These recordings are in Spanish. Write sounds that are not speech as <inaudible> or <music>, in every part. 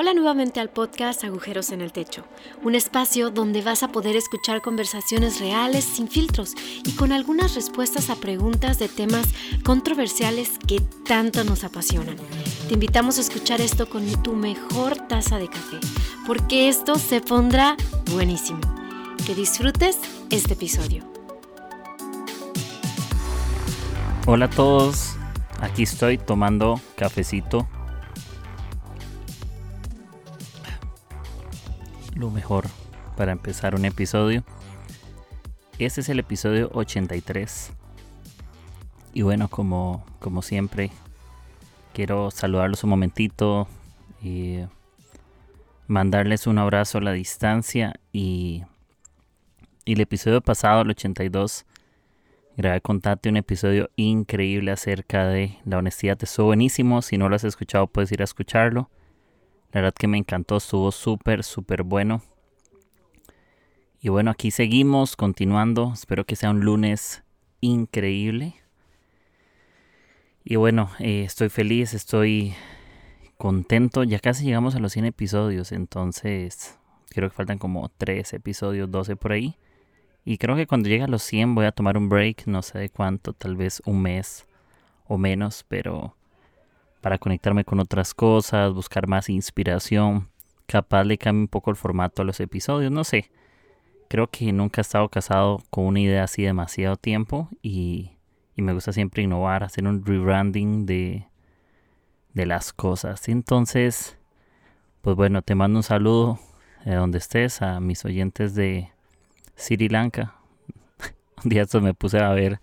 Hola nuevamente al podcast Agujeros en el Techo, un espacio donde vas a poder escuchar conversaciones reales, sin filtros y con algunas respuestas a preguntas de temas controversiales que tanto nos apasionan. Te invitamos a escuchar esto con tu mejor taza de café, porque esto se pondrá buenísimo. Que disfrutes este episodio. Hola a todos, aquí estoy tomando cafecito lo mejor para empezar un episodio. Este es el episodio 83. Y bueno, como, como siempre, quiero saludarlos un momentito y mandarles un abrazo a la distancia. Y, y el episodio pasado, el 82, grabé con un episodio increíble acerca de la honestidad. Estuvo buenísimo. Si no lo has escuchado, puedes ir a escucharlo. La verdad que me encantó, estuvo súper, súper bueno. Y bueno, aquí seguimos continuando. Espero que sea un lunes increíble. Y bueno, eh, estoy feliz, estoy contento. Ya casi llegamos a los 100 episodios. Entonces, creo que faltan como 3 episodios, 12 por ahí. Y creo que cuando llegue a los 100 voy a tomar un break. No sé de cuánto, tal vez un mes o menos. Pero para conectarme con otras cosas, buscar más inspiración. Capaz le cambie un poco el formato a los episodios, no sé. Creo que nunca he estado casado con una idea así demasiado tiempo y, me gusta siempre innovar, hacer un rebranding de, de las cosas. Entonces, pues bueno, te mando un saludo de donde estés a mis oyentes de Sri Lanka. <laughs> un día me puse a ver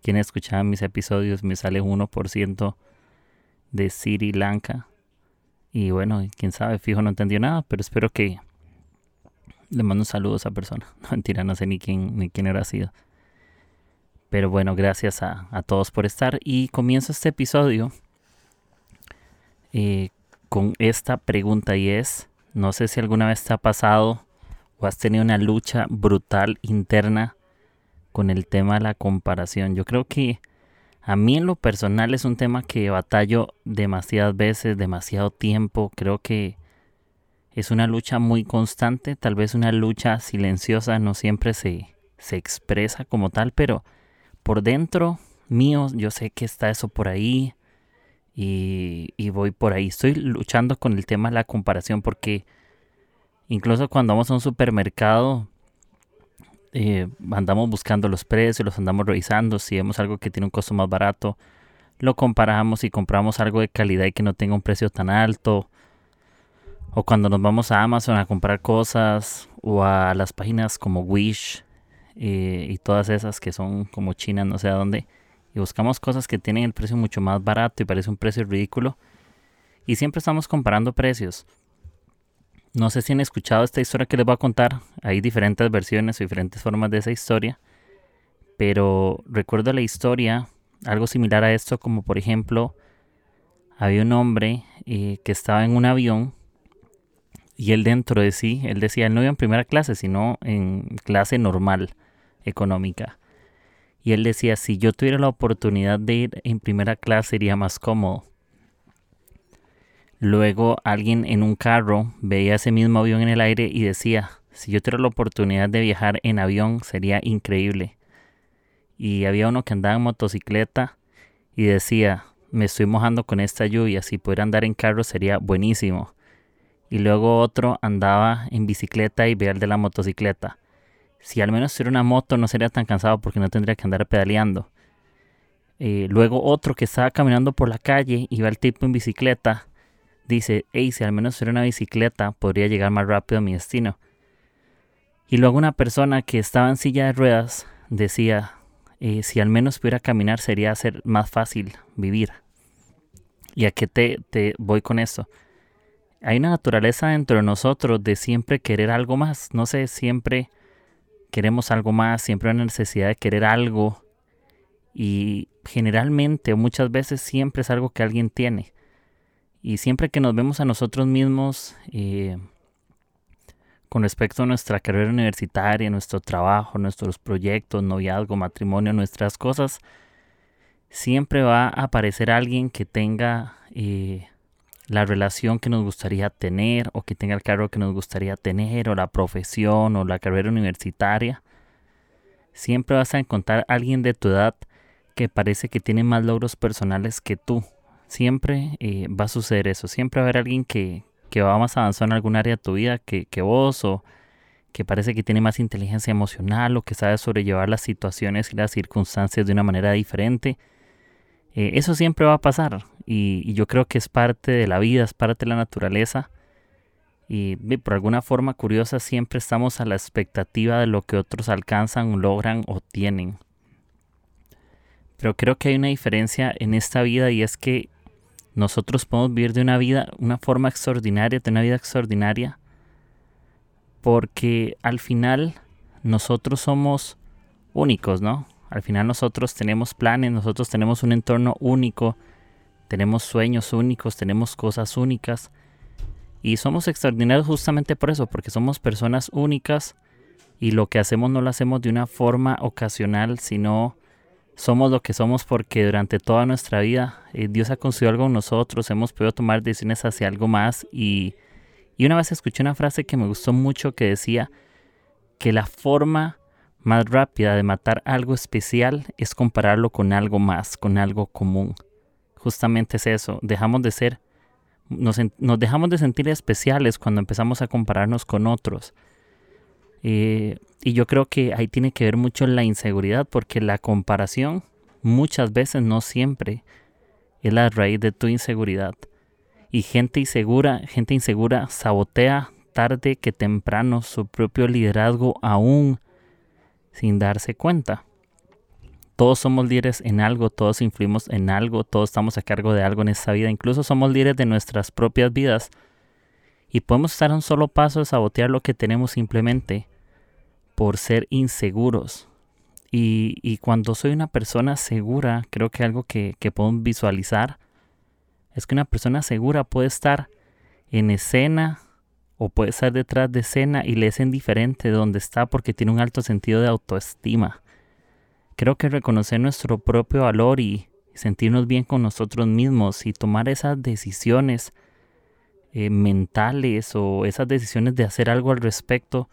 quién escuchaba mis episodios, me sale 1% de Sri Lanka. Y bueno, quién sabe, fijo no entendió nada, pero espero que le mando un saludo a esa persona. <laughs> No, mentira, no sé ni quién, ni quién era sido. Pero bueno, gracias a, todos por estar. Y comienzo este episodio eh, con esta pregunta y es, no sé si alguna vez te ha pasado o has tenido una lucha brutal interna con el tema de la comparación. Yo creo que a mí en lo personal es un tema que batallo demasiadas veces, demasiado tiempo. Creo que es una lucha muy constante, tal vez una lucha silenciosa, no siempre se, se expresa como tal, pero por dentro mío yo sé que está eso por ahí y, y voy por ahí. Estoy luchando con el tema de la comparación porque incluso cuando vamos a un supermercado eh, andamos buscando los precios, los andamos revisando, si vemos algo que tiene un costo más barato, lo comparamos y compramos algo de calidad y que no tenga un precio tan alto. O cuando nos vamos a Amazon a comprar cosas o a las páginas como Wish eh, y todas esas que son como China, no sé a dónde, y buscamos cosas que tienen el precio mucho más barato y parece un precio ridículo. Y siempre estamos comparando precios. No sé si han escuchado esta historia que les voy a contar. Hay diferentes versiones o diferentes formas de esa historia. Pero recuerdo la historia, algo similar a esto, como por ejemplo, había un hombre eh, que estaba en un avión y él dentro de sí, él decía, él no iba en primera clase, sino en clase normal, económica. Y él decía, si yo tuviera la oportunidad de ir en primera clase, sería más cómodo. Luego alguien en un carro veía ese mismo avión en el aire y decía, si yo tuviera la oportunidad de viajar en avión sería increíble. Y había uno que andaba en motocicleta y decía, me estoy mojando con esta lluvia, si pudiera andar en carro sería buenísimo. Y luego otro andaba en bicicleta y veía el de la motocicleta. Si al menos tuviera una moto no sería tan cansado porque no tendría que andar pedaleando. Eh, luego otro que estaba caminando por la calle y ve al tipo en bicicleta dice, hey, si al menos fuera una bicicleta, podría llegar más rápido a mi destino. Y luego una persona que estaba en silla de ruedas decía, eh, si al menos pudiera caminar sería ser más fácil vivir. ¿Y a qué te, te voy con esto? Hay una naturaleza dentro de nosotros de siempre querer algo más. No sé, siempre queremos algo más, siempre hay una necesidad de querer algo. Y generalmente muchas veces siempre es algo que alguien tiene. Y siempre que nos vemos a nosotros mismos eh, con respecto a nuestra carrera universitaria, nuestro trabajo, nuestros proyectos, noviazgo, matrimonio, nuestras cosas, siempre va a aparecer alguien que tenga eh, la relación que nos gustaría tener o que tenga el cargo que nos gustaría tener o la profesión o la carrera universitaria. Siempre vas a encontrar a alguien de tu edad que parece que tiene más logros personales que tú. Siempre eh, va a suceder eso. Siempre va a haber alguien que, que va más avanzado en algún área de tu vida que, que vos o que parece que tiene más inteligencia emocional o que sabe sobrellevar las situaciones y las circunstancias de una manera diferente. Eh, eso siempre va a pasar y, yo creo que es parte de la vida, es parte de la naturaleza. Y por alguna forma curiosa siempre estamos a la expectativa de lo que otros alcanzan, logran o tienen. Pero creo que hay una diferencia en esta vida y es que nosotros podemos vivir de una vida, una forma extraordinaria, de una vida extraordinaria, porque al final nosotros somos únicos, ¿no? Al final nosotros tenemos planes, nosotros tenemos un entorno único, tenemos sueños únicos, tenemos cosas únicas. Y somos extraordinarios justamente por eso, porque somos personas únicas y lo que hacemos no lo hacemos de una forma ocasional, sino somos lo que somos porque durante toda nuestra vida eh, Dios ha construido algo en nosotros, hemos podido tomar decisiones hacia algo más y, y una vez escuché una frase que me gustó mucho que decía que la forma más rápida de matar algo especial es compararlo con algo más, con algo común justamente es eso, dejamos de ser, nos, dejamos de sentir especiales cuando empezamos a compararnos con otros. Eh, y yo creo que ahí tiene que ver mucho la inseguridad, porque la comparación muchas veces, no siempre, es la raíz de tu inseguridad. Y gente insegura, gente insegura sabotea tarde que temprano su propio liderazgo aún sin darse cuenta. Todos somos líderes en algo, todos influimos en algo, todos estamos a cargo de algo en esta vida, incluso somos líderes de nuestras propias vidas. Y podemos estar a un solo paso de sabotear lo que tenemos simplemente por ser inseguros. Y, cuando soy una persona segura, creo que algo que, que podemos visualizar es que una persona segura puede estar en escena o puede estar detrás de escena y le es indiferente donde está porque tiene un alto sentido de autoestima. Creo que reconocer nuestro propio valor y sentirnos bien con nosotros mismos y tomar esas decisiones eh, mentales o esas decisiones de hacer algo al respecto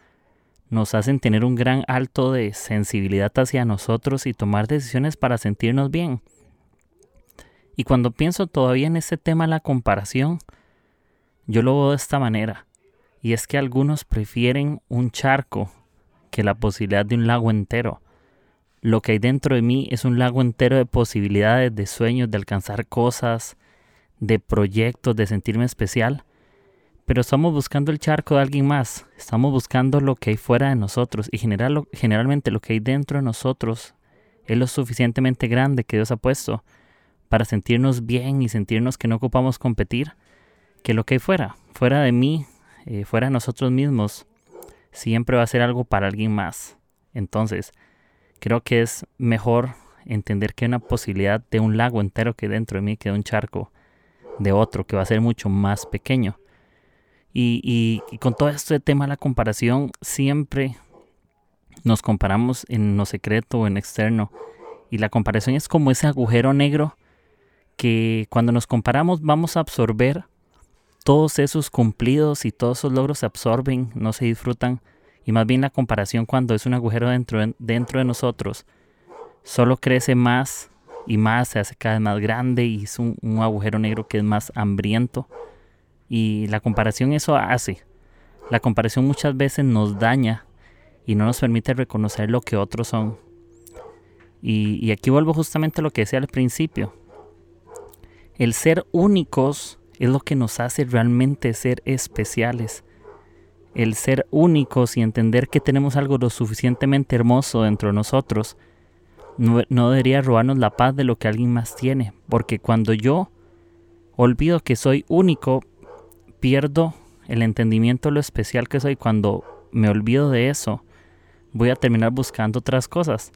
nos hacen tener un gran alto de sensibilidad hacia nosotros y tomar decisiones para sentirnos bien. Y cuando pienso todavía en este tema la comparación, yo lo veo de esta manera. Y es que algunos prefieren un charco que la posibilidad de un lago entero. Lo que hay dentro de mí es un lago entero de posibilidades, de sueños, de alcanzar cosas, de proyectos, de sentirme especial. Pero estamos buscando el charco de alguien más, estamos buscando lo que hay fuera de nosotros y general, generalmente lo que hay dentro de nosotros es lo suficientemente grande que Dios ha puesto para sentirnos bien y sentirnos que no ocupamos competir, que lo que hay fuera, fuera de mí, eh, fuera de nosotros mismos, siempre va a ser algo para alguien más. Entonces, Creo que es mejor entender que hay una posibilidad de un lago entero que dentro de mí, que de un charco de otro, que va a ser mucho más pequeño. Y, con todo este tema de la comparación, siempre nos comparamos en lo secreto o en externo. Y la comparación es como ese agujero negro que cuando nos comparamos vamos a absorber todos esos cumplidos y todos esos logros se absorben, no se disfrutan y más bien la comparación cuando es un agujero dentro de, dentro de nosotros, solo crece más y más, se hace cada vez más grande y es un, un agujero negro que es más hambriento. Y la comparación eso hace. La comparación muchas veces nos daña y no nos permite reconocer lo que otros son. Y, y, aquí vuelvo justamente a lo que decía al principio. El ser únicos es lo que nos hace realmente ser especiales el ser únicos y entender que tenemos algo lo suficientemente hermoso dentro de nosotros, no, debería robarnos la paz de lo que alguien más tiene, porque cuando yo olvido que soy único, pierdo el entendimiento de lo especial que soy. Cuando me olvido de eso, voy a terminar buscando otras cosas.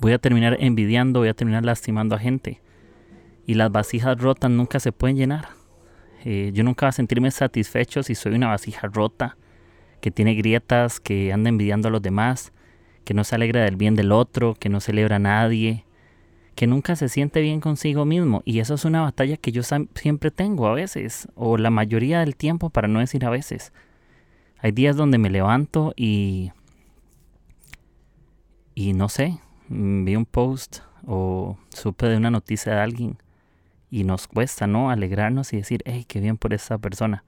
Voy a terminar envidiando, voy a terminar lastimando a gente. Y las vasijas rotas nunca se pueden llenar. Eh, yo nunca voy a sentirme satisfecho si soy una vasija rota, que tiene grietas, que anda envidiando a los demás, que no se alegra del bien del otro, que no celebra a nadie, que nunca se siente bien consigo mismo. Y eso es una batalla que yo siempre tengo a veces, o la mayoría del tiempo, para no decir a veces. Hay días donde me levanto y... Y no sé, mm, vi un post o supe de una noticia de alguien y nos cuesta, ¿no? Alegrarnos y decir, hey, qué bien por esa persona.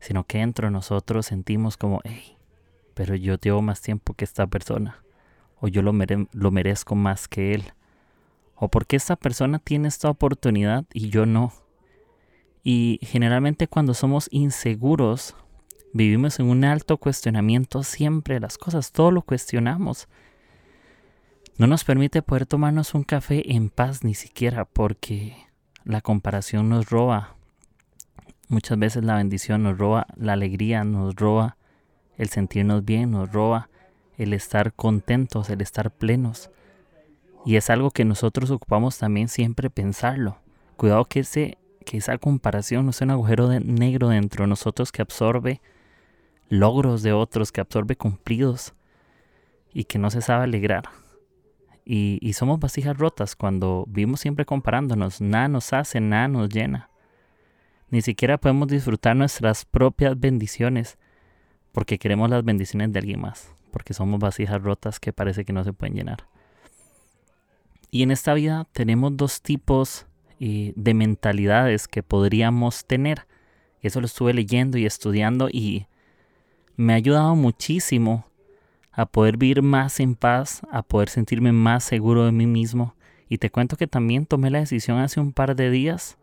Sino que dentro de nosotros sentimos como, hey, pero yo llevo más tiempo que esta persona. O yo lo, lo merezco más que él. O porque esta persona tiene esta oportunidad y yo no. Y generalmente cuando somos inseguros, vivimos en un alto cuestionamiento siempre las cosas, todo lo cuestionamos. No nos permite poder tomarnos un café en paz ni siquiera porque la comparación nos roba. Muchas veces la bendición nos roba la alegría, nos roba el sentirnos bien, nos roba el estar contentos, el estar plenos. Y es algo que nosotros ocupamos también siempre pensarlo. Cuidado que, ese, que esa comparación no sea un agujero de negro dentro de nosotros que absorbe logros de otros, que absorbe cumplidos y que no se sabe alegrar. Y, y somos vasijas rotas cuando vivimos siempre comparándonos. Nada nos hace, nada nos llena. Ni siquiera podemos disfrutar nuestras propias bendiciones porque queremos las bendiciones de alguien más, porque somos vasijas rotas que parece que no se pueden llenar. Y en esta vida tenemos dos tipos eh, de mentalidades que podríamos tener. Eso lo estuve leyendo y estudiando y me ha ayudado muchísimo a poder vivir más en paz, a poder sentirme más seguro de mí mismo. Y te cuento que también tomé la decisión hace un par de días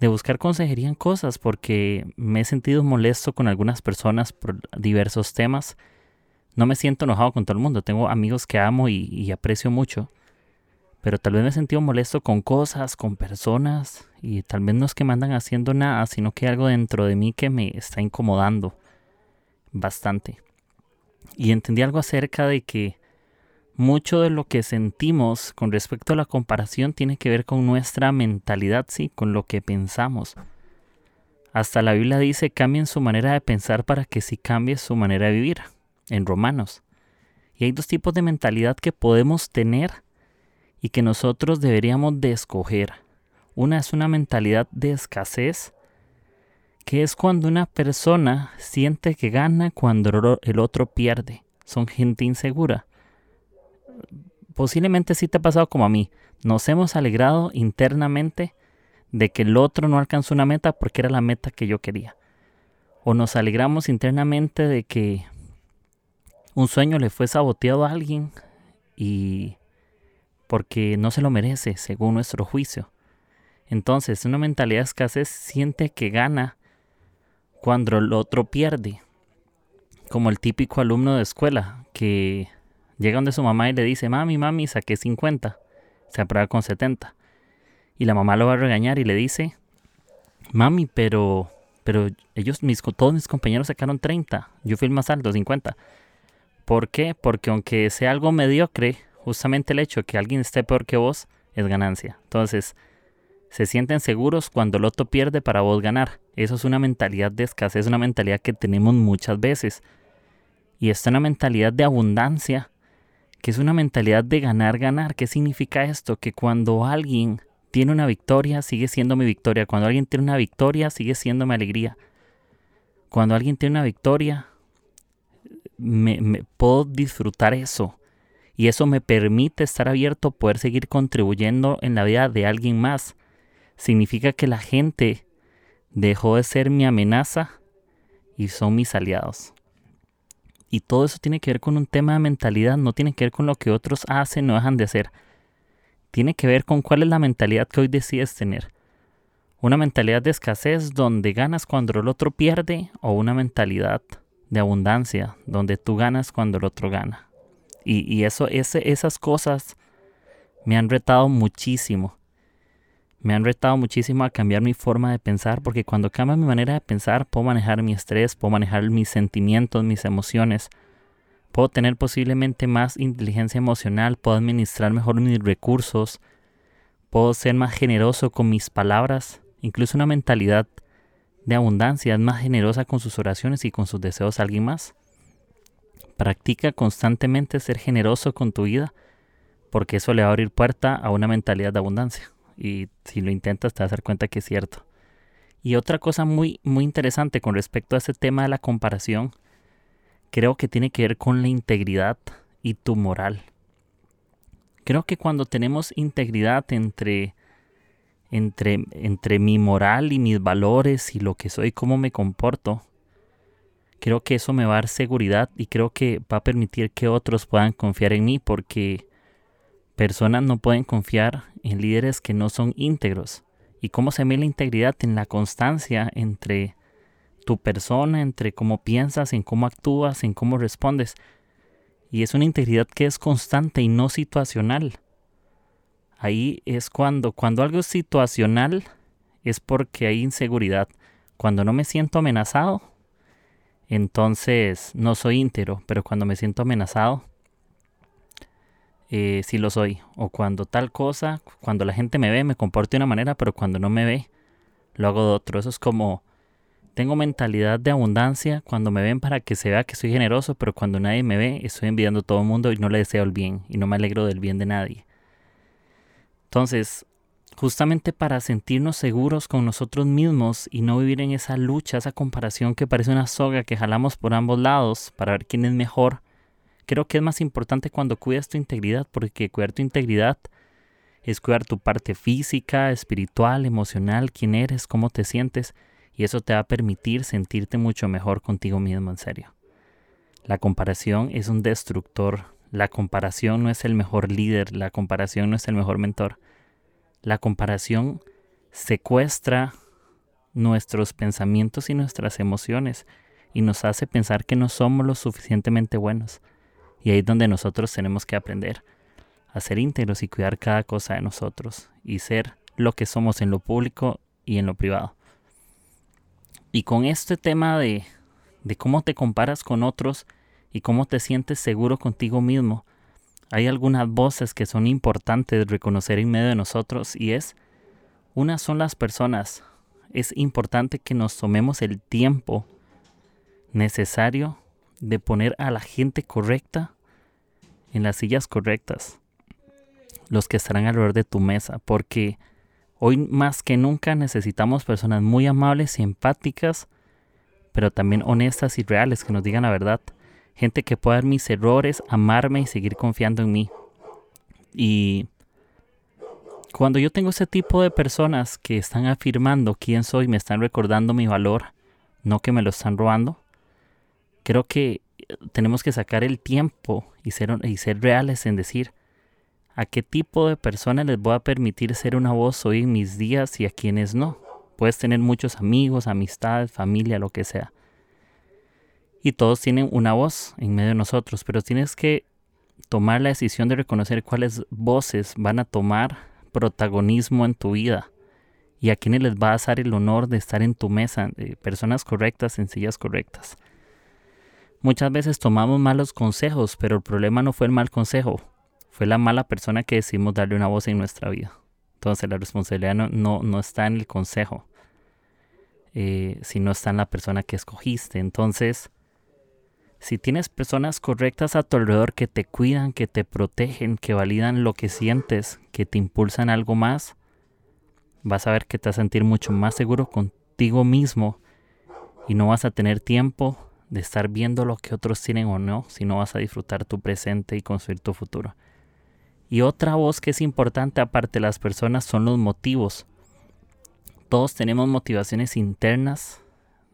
de buscar consejería en cosas porque me he sentido molesto con algunas personas por diversos temas. No me siento enojado con todo el mundo, tengo amigos que amo y, aprecio mucho, pero tal vez me he sentido molesto con cosas, con personas y tal vez no es que me andan haciendo nada, sino que hay algo dentro de mí que me está incomodando bastante. Y entendí algo acerca de que mucho de lo que sentimos con respecto a la comparación tiene que ver con nuestra mentalidad, sí, con lo que pensamos. Hasta la Biblia dice cambien su manera de pensar para que sí cambie su manera de vivir, en Romanos. Y hay dos tipos de mentalidad que podemos tener y que nosotros deberíamos de escoger. Una es una mentalidad de escasez, que es cuando una persona siente que gana cuando el otro pierde. Son gente insegura posiblemente sí te ha pasado como a mí. Nos hemos alegrado internamente de que el otro no alcanzó una meta porque era la meta que yo quería. O nos alegramos internamente de que un sueño le fue saboteado a alguien y porque no se lo merece según nuestro juicio. Entonces, una mentalidad de escasez siente que gana cuando el otro pierde. Como el típico alumno de escuela que Llega donde su mamá y le dice, mami, mami, saqué 50. Se aprueba con 70. Y la mamá lo va a regañar y le dice, mami, pero, pero ellos, mis, todos mis compañeros sacaron 30. Yo fui el más alto, 50. ¿Por qué? Porque aunque sea algo mediocre, justamente el hecho de que alguien esté peor que vos es ganancia. Entonces, se sienten seguros cuando el otro pierde para vos ganar. Eso es una mentalidad de escasez, una mentalidad que tenemos muchas veces. Y esta es una mentalidad de abundancia que es una mentalidad de ganar, ganar. ¿Qué significa esto? Que cuando alguien tiene una victoria, sigue siendo mi victoria. Cuando alguien tiene una victoria, sigue siendo mi alegría. Cuando alguien tiene una victoria, me, puedo disfrutar eso. Y eso me permite estar abierto, poder seguir contribuyendo en la vida de alguien más. Significa que la gente dejó de ser mi amenaza y son mis aliados. Y todo eso tiene que ver con un tema de mentalidad, no tiene que ver con lo que otros hacen o dejan de hacer. Tiene que ver con cuál es la mentalidad que hoy decides tener. Una mentalidad de escasez donde ganas cuando el otro pierde o una mentalidad de abundancia donde tú ganas cuando el otro gana. Y, eso, esas cosas me han retado muchísimo. Me han retado muchísimo a cambiar mi forma de pensar, porque cuando cambia mi manera de pensar, puedo manejar mi estrés, puedo manejar mis sentimientos, mis emociones, puedo tener posiblemente más inteligencia emocional, puedo administrar mejor mis recursos, puedo ser más generoso con mis palabras, incluso una mentalidad de abundancia más generosa con sus oraciones y con sus deseos. A alguien más. Practica constantemente ser generoso con tu vida porque eso le va a abrir puerta a una mentalidad de abundancia. Y si lo intentas te vas a dar cuenta que es cierto. Y otra cosa muy, muy interesante con respecto a ese tema de la comparación, creo que tiene que ver con la integridad y tu moral. Creo que cuando tenemos integridad entre, entre, entre mi moral y mis valores y lo que soy, cómo me comporto, creo que eso me va a dar seguridad y creo que va a permitir que otros puedan confiar en mí porque personas no pueden confiar en líderes que no son íntegros. ¿Y cómo se ve la integridad? En la constancia entre tu persona, entre cómo piensas, en cómo actúas, en cómo respondes. Y es una integridad que es constante y no situacional. Ahí es cuando, cuando algo es situacional, es porque hay inseguridad. Cuando no me siento amenazado, entonces no soy íntegro, pero cuando me siento amenazado, eh, sí lo soy. O cuando tal cosa, cuando la gente me ve, me comporto de una manera, pero cuando no me ve, lo hago de otro. Eso es como, tengo mentalidad de abundancia cuando me ven para que se vea que soy generoso, pero cuando nadie me ve, estoy envidiando a todo el mundo y no le deseo el bien y no me alegro del bien de nadie. Entonces, justamente para sentirnos seguros con nosotros mismos y no vivir en esa lucha, esa comparación que parece una soga que jalamos por ambos lados para ver quién es mejor, creo que es más importante cuando cuidas tu integridad, porque cuidar tu integridad es cuidar tu parte física, espiritual, emocional, quién eres, cómo te sientes, y eso te va a permitir sentirte mucho mejor contigo mismo, en serio. La comparación es un destructor, la comparación no es el mejor líder, la comparación no es el mejor mentor la comparación secuestra nuestros pensamientos y nuestras emociones y nos hace pensar que no somos lo suficientemente buenos. Y ahí es donde nosotros tenemos que aprender a ser íntegros y cuidar cada cosa de nosotros y ser lo que somos en lo público y en lo privado. Y con este tema de, de cómo te comparas con otros y cómo te sientes seguro contigo mismo, hay algunas voces que son importantes reconocer en medio de nosotros y es, una son las personas. Es importante que nos tomemos el tiempo necesario de poner a la gente correcta en las sillas correctas, los que estarán alrededor de tu mesa, porque hoy más que nunca necesitamos personas muy amables y empáticas, pero también honestas y reales que nos digan la verdad gente que pueda ver mis errores, amarme y seguir confiando en mí. Y cuando yo tengo ese tipo de personas que están afirmando quién soy, me están recordando mi valor, no que me lo están robando, creo que tenemos que sacar el tiempo y ser, y ser reales en decir a qué tipo de personas les voy a permitir ser una voz hoy en mis días y a quienes no. Puedes tener muchos amigos, amistades, familia, lo que sea y todos tienen una voz en medio de nosotros, pero tienes que tomar la decisión de reconocer cuáles voces van a tomar protagonismo en tu vida y a quienes les va a dar el honor de estar en tu mesa, personas correctas, sencillas correctas. Muchas veces tomamos malos consejos, pero el problema no fue el mal consejo, fue la mala persona que decidimos darle una voz en nuestra vida. Entonces la responsabilidad no, no, está en el consejo, eh, sino está en la persona que escogiste. Entonces, si tienes personas correctas a tu alrededor que te cuidan, que te protegen, que validan lo que sientes, que te impulsan algo más, vas a ver que te vas a sentir mucho más seguro contigo mismo y no vas a tener tiempo de estar viendo lo que otros tienen o no, sino vas a disfrutar tu presente y construir tu futuro. Y otra voz que es importante aparte de las personas son los motivos. Todos tenemos motivaciones internas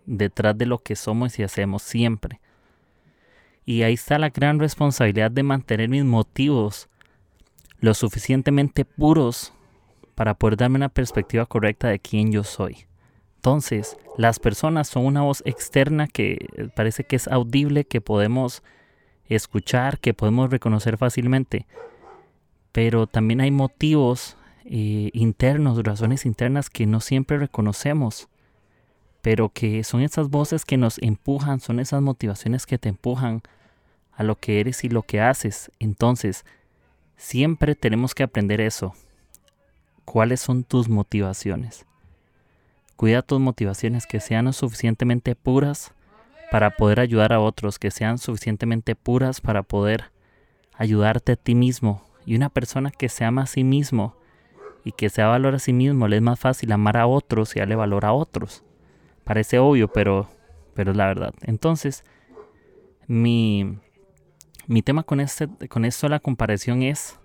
detrás de lo que somos y hacemos siempre. Y ahí está la gran responsabilidad de mantener mis motivos lo suficientemente puros para poder darme una perspectiva correcta de quién yo soy. Entonces, las personas son una voz externa que parece que es audible, que podemos escuchar, que podemos reconocer fácilmente. Pero también hay motivos eh, internos, razones internas que no siempre reconocemos. Pero que son esas voces que nos empujan, son esas motivaciones que te empujan a lo que eres y lo que haces. Entonces, siempre tenemos que aprender eso. ¿Cuáles son tus motivaciones? Cuida tus motivaciones que sean suficientemente puras para poder ayudar a otros, que sean suficientemente puras para poder ayudarte a ti mismo Y una persona que se ama a sí mismo y que se valora a sí mismo, le es más fácil amar a otros y darle valor a otros. Parece obvio, pero, pero es la verdad. Entonces, mi, mi tema con, este, con esto de la comparación es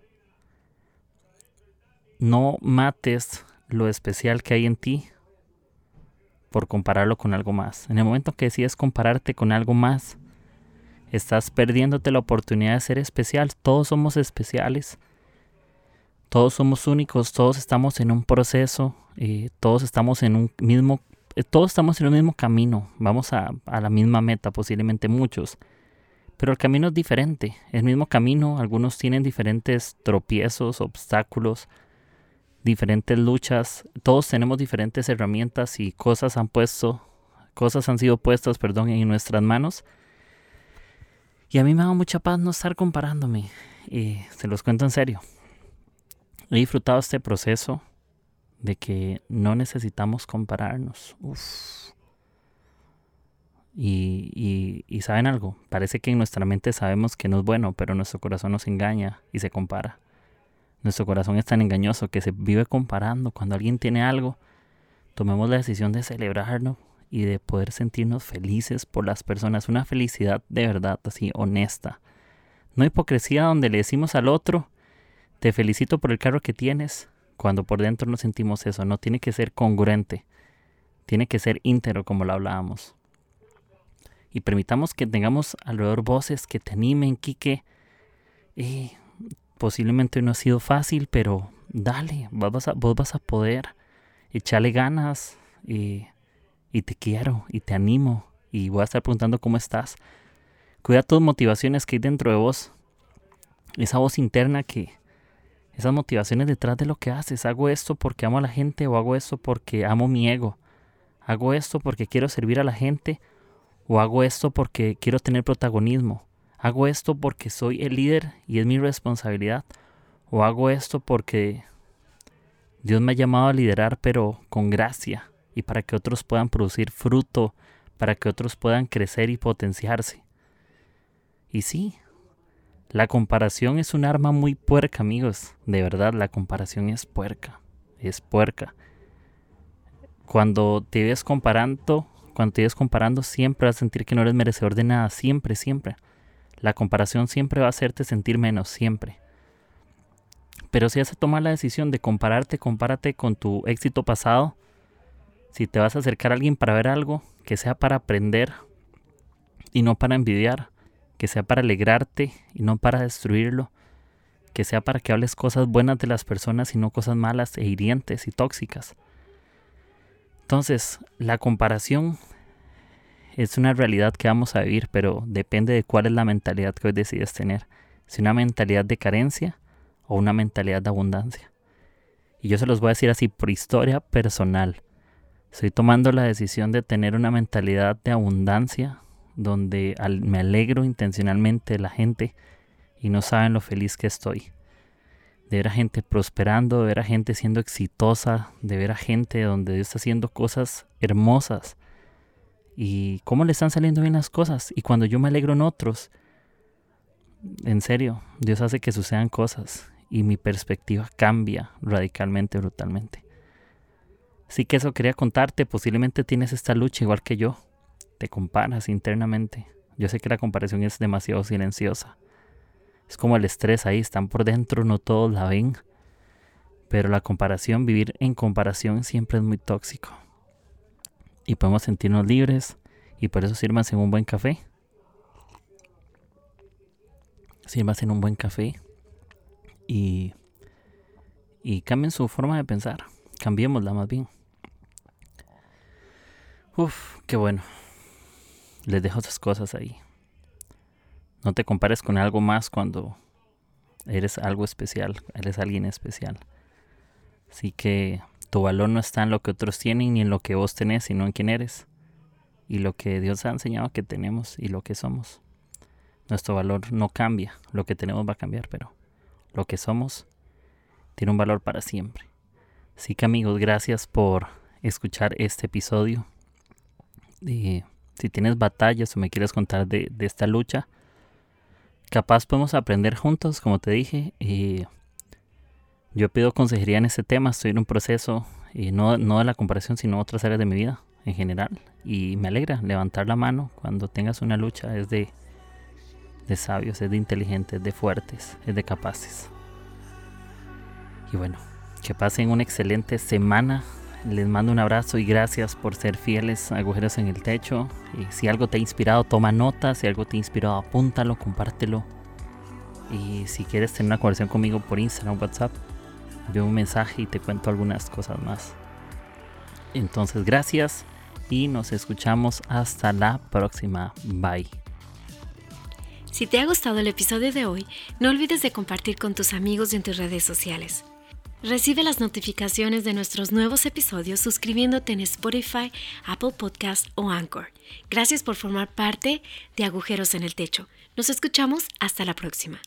no mates lo especial que hay en ti por compararlo con algo más. En el momento que decides compararte con algo más, estás perdiéndote la oportunidad de ser especial. Todos somos especiales. Todos somos únicos, todos estamos en un proceso, y todos estamos en un mismo, eh, todos estamos en mismo camino, vamos a la misma meta, posiblemente muchos, pero el camino es diferente, el mismo camino, algunos tienen diferentes tropiezos, obstáculos, diferentes luchas, todos tenemos diferentes herramientas y cosas han puesto, cosas han sido puestas, perdón, en nuestras manos. Y a mí me da mucha paz no estar comparándome. Y se los cuento en serio. He disfrutado este proceso de que no necesitamos compararnos. Y, saben algo, parece que en nuestra mente sabemos que no es bueno, pero nuestro corazón nos engaña y se compara. Nuestro corazón es tan engañoso que se vive comparando. Cuando alguien tiene algo, tomemos la decisión de celebrarlo y de poder sentirnos felices por las personas. Una felicidad de verdad, así, honesta. No hipocresía donde le decimos al otro, te felicito por el carro que tienes, cuando por dentro no sentimos eso. No tiene que ser congruente. Tiene que ser íntero como lo hablábamos. Y permitamos que tengamos alrededor voces que te animen, Quique. Y posiblemente no ha sido fácil, pero dale, vos vas a, vos vas a poder. Echarle ganas y, y te quiero y te animo y voy a estar preguntando cómo estás. Cuida tus motivaciones que hay dentro de vos. Esa voz interna que, esas motivaciones detrás de lo que haces. Hago esto porque amo a la gente o hago esto porque amo mi ego. Hago esto porque quiero servir a la gente o hago esto porque quiero tener protagonismo. ¿Hago esto porque soy el líder y es mi responsabilidad? ¿O hago esto porque Dios me ha llamado a liderar pero con gracia y para que otros puedan producir fruto, para que otros puedan crecer y potenciarse? Y sí, la comparación es un arma muy puerca, amigos. De verdad, la comparación es puerca. Es puerca. Cuando te ves comparando, cuando te ves comparando, siempre vas a sentir que no eres merecedor de nada. Siempre, siempre. La comparación siempre va a hacerte sentir menos, siempre. Pero si vas a tomar la decisión de compararte, compárate con tu éxito pasado. Si te vas a acercar a alguien para ver algo, que sea para aprender y no para envidiar, que sea para alegrarte y no para destruirlo, que sea para que hables cosas buenas de las personas y no cosas malas e hirientes y tóxicas. Entonces, la comparación es una realidad que vamos a vivir, pero depende de cuál es la mentalidad que hoy decides tener. Si una mentalidad de carencia o una mentalidad de abundancia. Y yo se los voy a decir así por historia personal. Estoy tomando la decisión de tener una mentalidad de abundancia donde me alegro intencionalmente de la gente y no saben lo feliz que estoy. De ver a gente prosperando, de ver a gente siendo exitosa, de ver a gente donde Dios está haciendo cosas hermosas y cómo le están saliendo bien las cosas. Y cuando yo me alegro en otros, en serio, Dios hace que sucedan cosas y mi perspectiva cambia radicalmente, brutalmente. Así que eso quería contarte, posiblemente tienes esta lucha igual que yo, te comparas internamente. Yo sé que la comparación es demasiado silenciosa. Es como el estrés ahí, están por dentro, no todos la ven. Pero la comparación, vivir en comparación siempre es muy tóxico y podemos sentirnos libres y por eso sírvanse en un buen café. Sírvanse en un buen café y, y cambien su forma de pensar. Cambiémosla más bien. Uf, qué bueno. Les dejo esas cosas ahí. No te compares con algo más cuando eres algo especial, eres alguien especial. Así que tu valor no está en lo que otros tienen ni en lo que vos tenés, sino en quién eres y lo que Dios ha enseñado que tenemos y lo que somos. Nuestro valor no cambia, lo que tenemos va a cambiar, pero lo que somos tiene un valor para siempre. Así que amigos, gracias por escuchar este episodio. Y si tienes batallas o me quieres contar de, de esta lucha, capaz podemos aprender juntos, como te dije. Y yo pido consejería en este tema, estoy en un proceso, y no, no de la comparación, sino otras áreas de mi vida en general. Y me alegra levantar la mano cuando tengas una lucha, es de, de sabios, es de inteligentes, de fuertes, es de capaces. Y bueno, que pasen una excelente semana. Les mando un abrazo y gracias por ser fieles agujeros en el techo. Si algo te ha inspirado, toma nota. Si algo te ha inspirado, apúntalo, compártelo. Y si quieres tener una conversación conmigo por Instagram, WhatsApp, veo un mensaje y te cuento algunas cosas más. Entonces, gracias y nos escuchamos hasta la próxima. Bye. Si te ha gustado el episodio de hoy, no olvides de compartir con tus amigos y en tus redes sociales. Recibe las notificaciones de nuestros nuevos episodios suscribiéndote en Spotify, Apple Podcast o Anchor. Gracias por formar parte de Agujeros en el Techo. Nos escuchamos hasta la próxima.